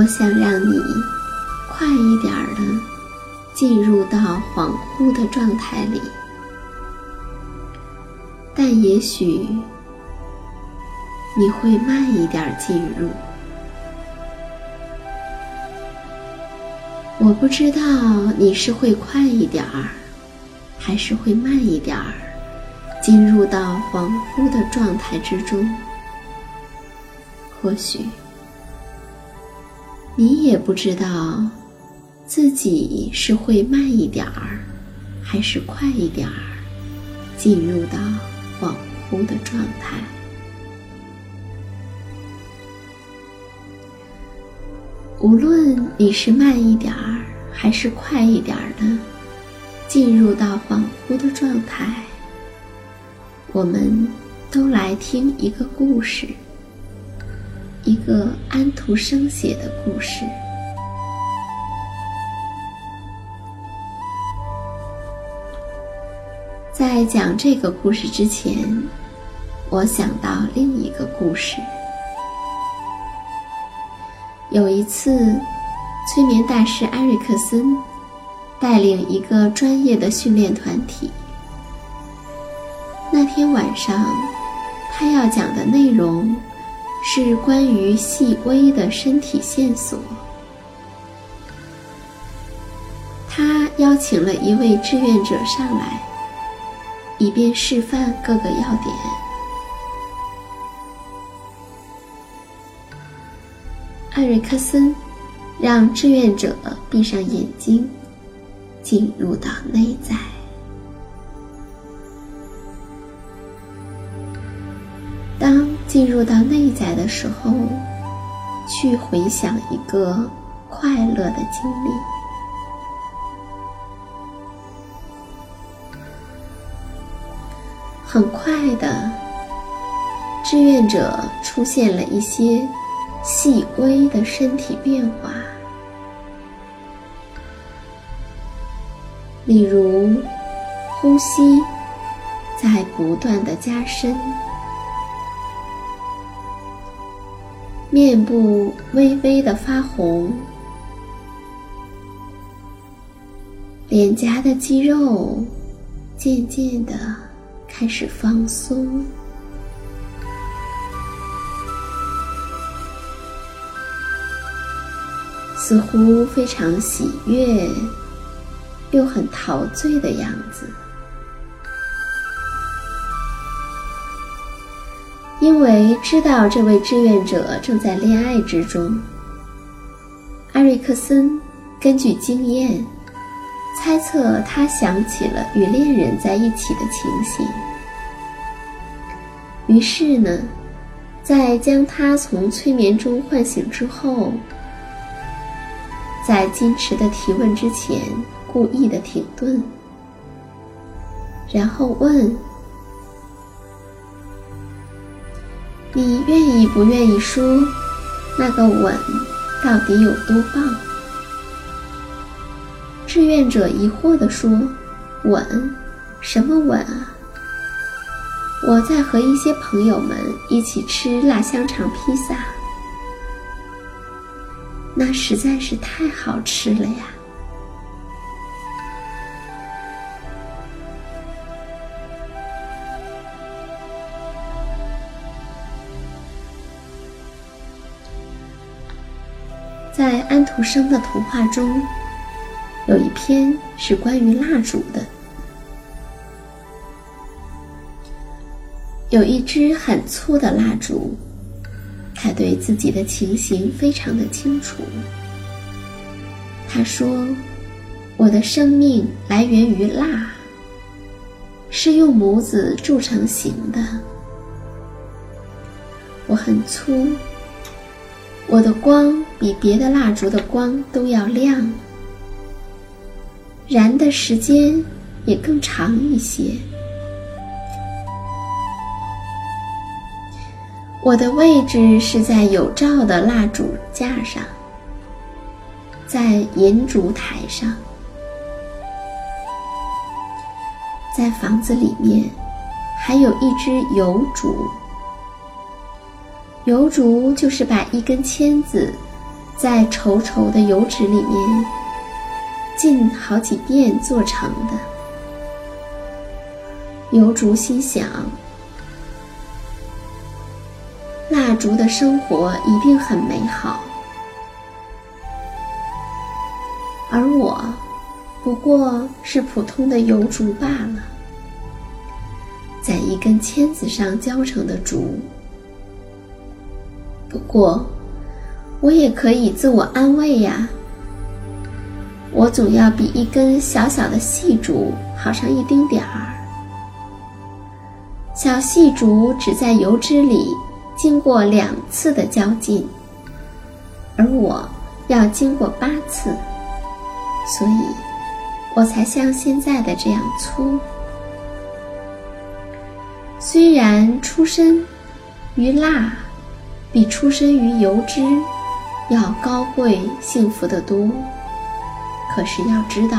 我想让你快一点儿的进入到恍惚的状态里，但也许你会慢一点进入。我不知道你是会快一点儿，还是会慢一点儿进入到恍惚的状态之中。或许。你也不知道自己是会慢一点儿，还是快一点儿进入到恍惚的状态。无论你是慢一点儿，还是快一点儿的进入到恍惚的状态，我们都来听一个故事。一个安徒生写的故事。在讲这个故事之前，我想到另一个故事。有一次，催眠大师埃瑞克森带领一个专业的训练团体。那天晚上，他要讲的内容。是关于细微的身体线索。他邀请了一位志愿者上来，以便示范各个要点。艾瑞克森让志愿者闭上眼睛，进入到内在。进入到内在的时候，去回想一个快乐的经历。很快的，志愿者出现了一些细微的身体变化，例如呼吸在不断的加深，面部微微的发红，脸颊的肌肉渐渐的开始放松。似乎非常喜悦，又很陶醉的样子。因为知道这位志愿者正在恋爱之中，艾瑞克森根据经验猜测，他想起了与恋人在一起的情形。于是呢，在将他从催眠中唤醒之后。在矜持的提问之前，故意的停顿，然后问：“你愿意不愿意说，那个吻到底有多棒？”志愿者疑惑地说：“吻？什么吻啊？我在和一些朋友们一起吃辣香肠披萨。”那实在是太好吃了呀！在安徒生的童话中，有一篇是关于蜡烛的。有一支很粗的蜡烛。他对自己的情形非常的清楚。他说：“我的生命来源于蜡，是用模子铸成形的。我很粗，我的光比别的蜡烛的光都要亮，燃的时间也更长一些。”我的位置是在有罩的蜡烛架上，在银烛台上，在房子里面还有一只油烛。油烛就是把一根签子在稠稠的油纸里面浸好几遍做成的。油烛心想。蜡烛的生活一定很美好，而我不过是普通的油烛罢了，在一根签子上浇成的烛。不过，我也可以自我安慰呀，我总要比一根小小的细竹好上一丁点儿。小细竹只在油脂里。经过两次的较劲，而我要经过八次，所以我才像现在的这样粗。虽然出身于蜡，比出身于油脂要高贵幸福得多，可是要知道，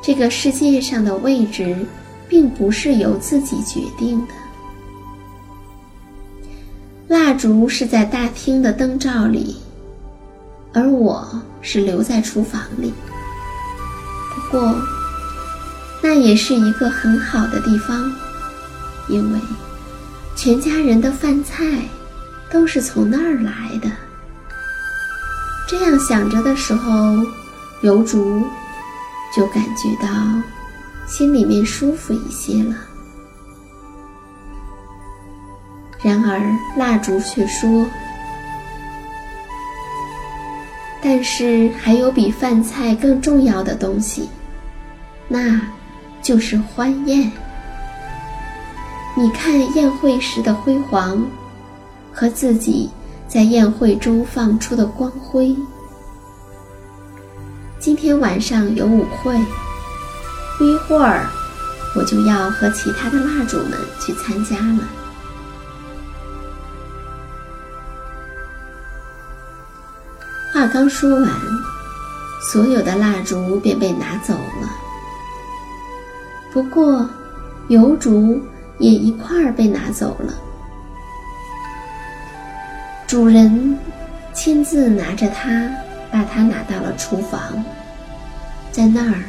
这个世界上的位置并不是由自己决定的。蜡烛是在大厅的灯罩里，而我是留在厨房里。不过，那也是一个很好的地方，因为全家人的饭菜都是从那儿来的。这样想着的时候，油烛就感觉到心里面舒服一些了。然而，蜡烛却说：“但是还有比饭菜更重要的东西，那就是欢宴。你看宴会时的辉煌，和自己在宴会中放出的光辉。今天晚上有舞会，不一会儿我就要和其他的蜡烛们去参加了。”话刚说完，所有的蜡烛便被拿走了。不过，油烛也一块儿被拿走了。主人亲自拿着它，把它拿到了厨房，在那儿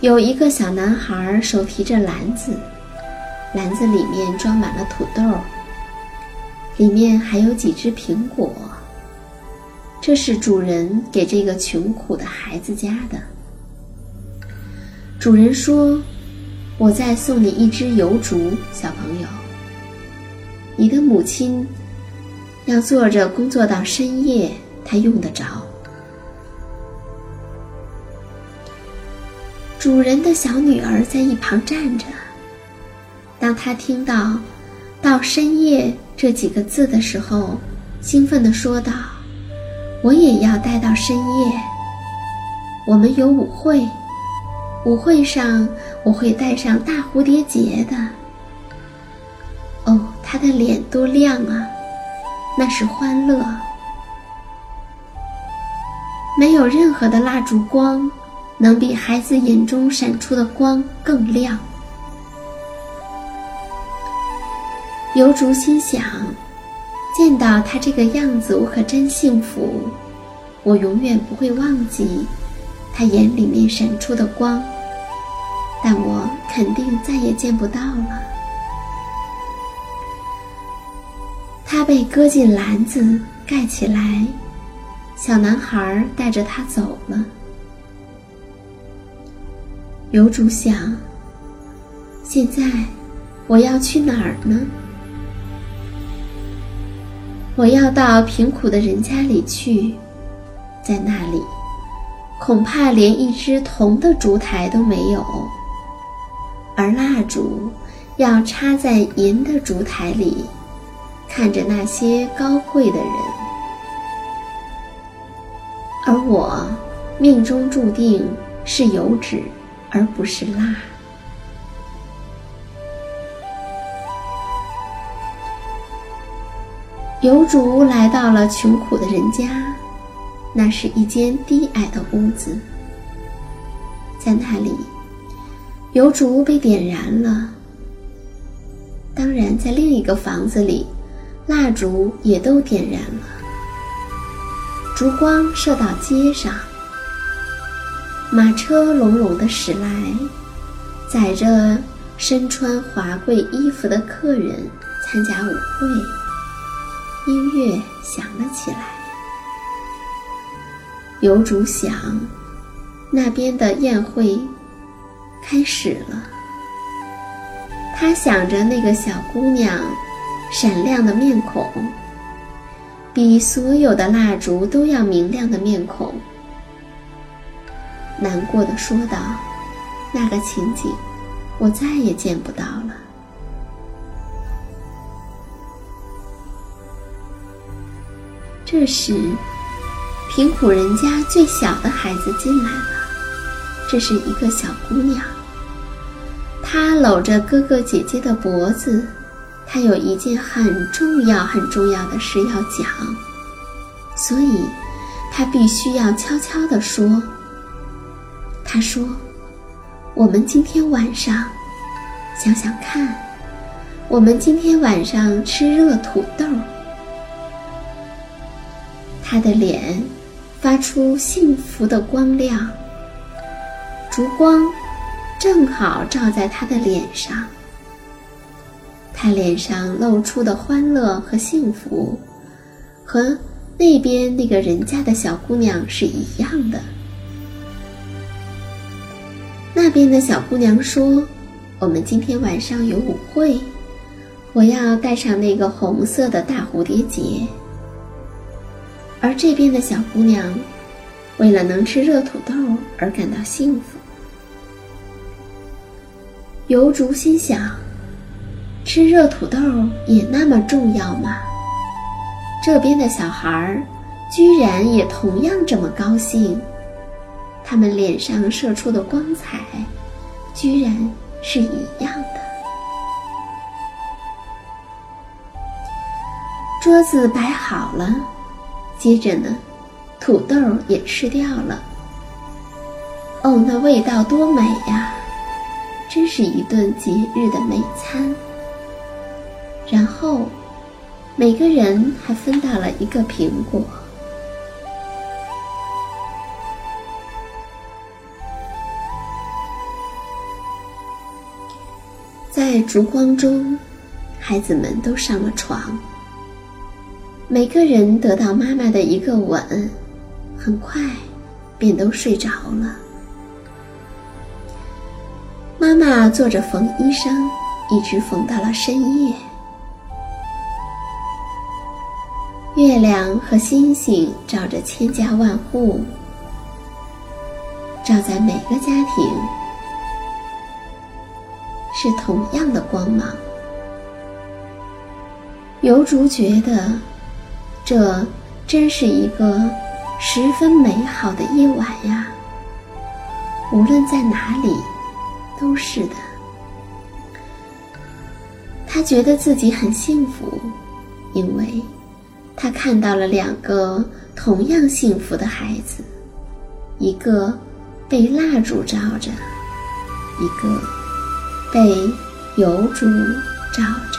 有一个小男孩手提着篮子，篮子里面装满了土豆，里面还有几只苹果。这是主人给这个穷苦的孩子家的。主人说：“我再送你一只油烛，小朋友。你的母亲要坐着工作到深夜，他用得着。”主人的小女儿在一旁站着。当她听到“到深夜”这几个字的时候，兴奋地说道。我也要待到深夜。我们有舞会，舞会上我会戴上大蝴蝶结的。哦，他的脸多亮啊！那是欢乐。没有任何的蜡烛光能比孩子眼中闪出的光更亮。油竹心想。见到他这个样子，我可真幸福。我永远不会忘记他眼里面闪出的光，但我肯定再也见不到了。被搁进篮子，盖起来。小男孩带着他走了。有主想：现在我要去哪儿呢？我要到贫苦的人家里去，在那里，恐怕连一只铜的烛台都没有，而蜡烛要插在银的烛台里，看着那些高贵的人，而我命中注定是油纸，而不是蜡。油烛来到了穷苦的人家，那是一间低矮的屋子。在那里，油烛被点燃了。当然，在另一个房子里，蜡烛也都点燃了。烛光射到街上，马车隆隆的驶来，载着身穿华贵衣服的客人参加舞会。音乐响了起来，油烛响，那边的宴会开始了。他想着那个小姑娘闪亮的面孔，比所有的蜡烛都要明亮的面孔，难过的说道：“那个情景，我再也见不到了。”这时，贫苦人家最小的孩子进来了。这是一个小姑娘，她搂着哥哥姐姐的脖子，他有一件很重要、很重要的事要讲，所以他必须要悄悄地说。他说：“我们今天晚上，想想看，我们今天晚上吃热土豆。”他的脸发出幸福的光亮，烛光正好照在他的脸上。他脸上露出的欢乐和幸福，和那边那个人家的小姑娘是一样的。那边的小姑娘说：“我们今天晚上有舞会，我要戴上那个红色的大蝴蝶结。”而这边的小姑娘，为了能吃热土豆而感到幸福。油竹心想：吃热土豆也那么重要吗？这边的小孩儿居然也同样这么高兴，他们脸上射出的光彩，居然是一样的。桌子摆好了。接着呢，土豆也吃掉了。哦，那味道多美呀！真是一顿节日的美餐。然后，每个人还分到了一个苹果。在烛光中，孩子们都上了床。每个人得到妈妈的一个吻，很快便都睡着了。妈妈做着缝衣裳，一直缝到了深夜。月亮和星星照着千家万户，照在每个家庭，是同样的光芒。尤竹觉得，这真是一个十分美好的夜晚呀。无论在哪里。都是的，他觉得自己很幸福，因为他看到了两个同样幸福的孩子，一个被蜡烛照着，一个被油烛照着。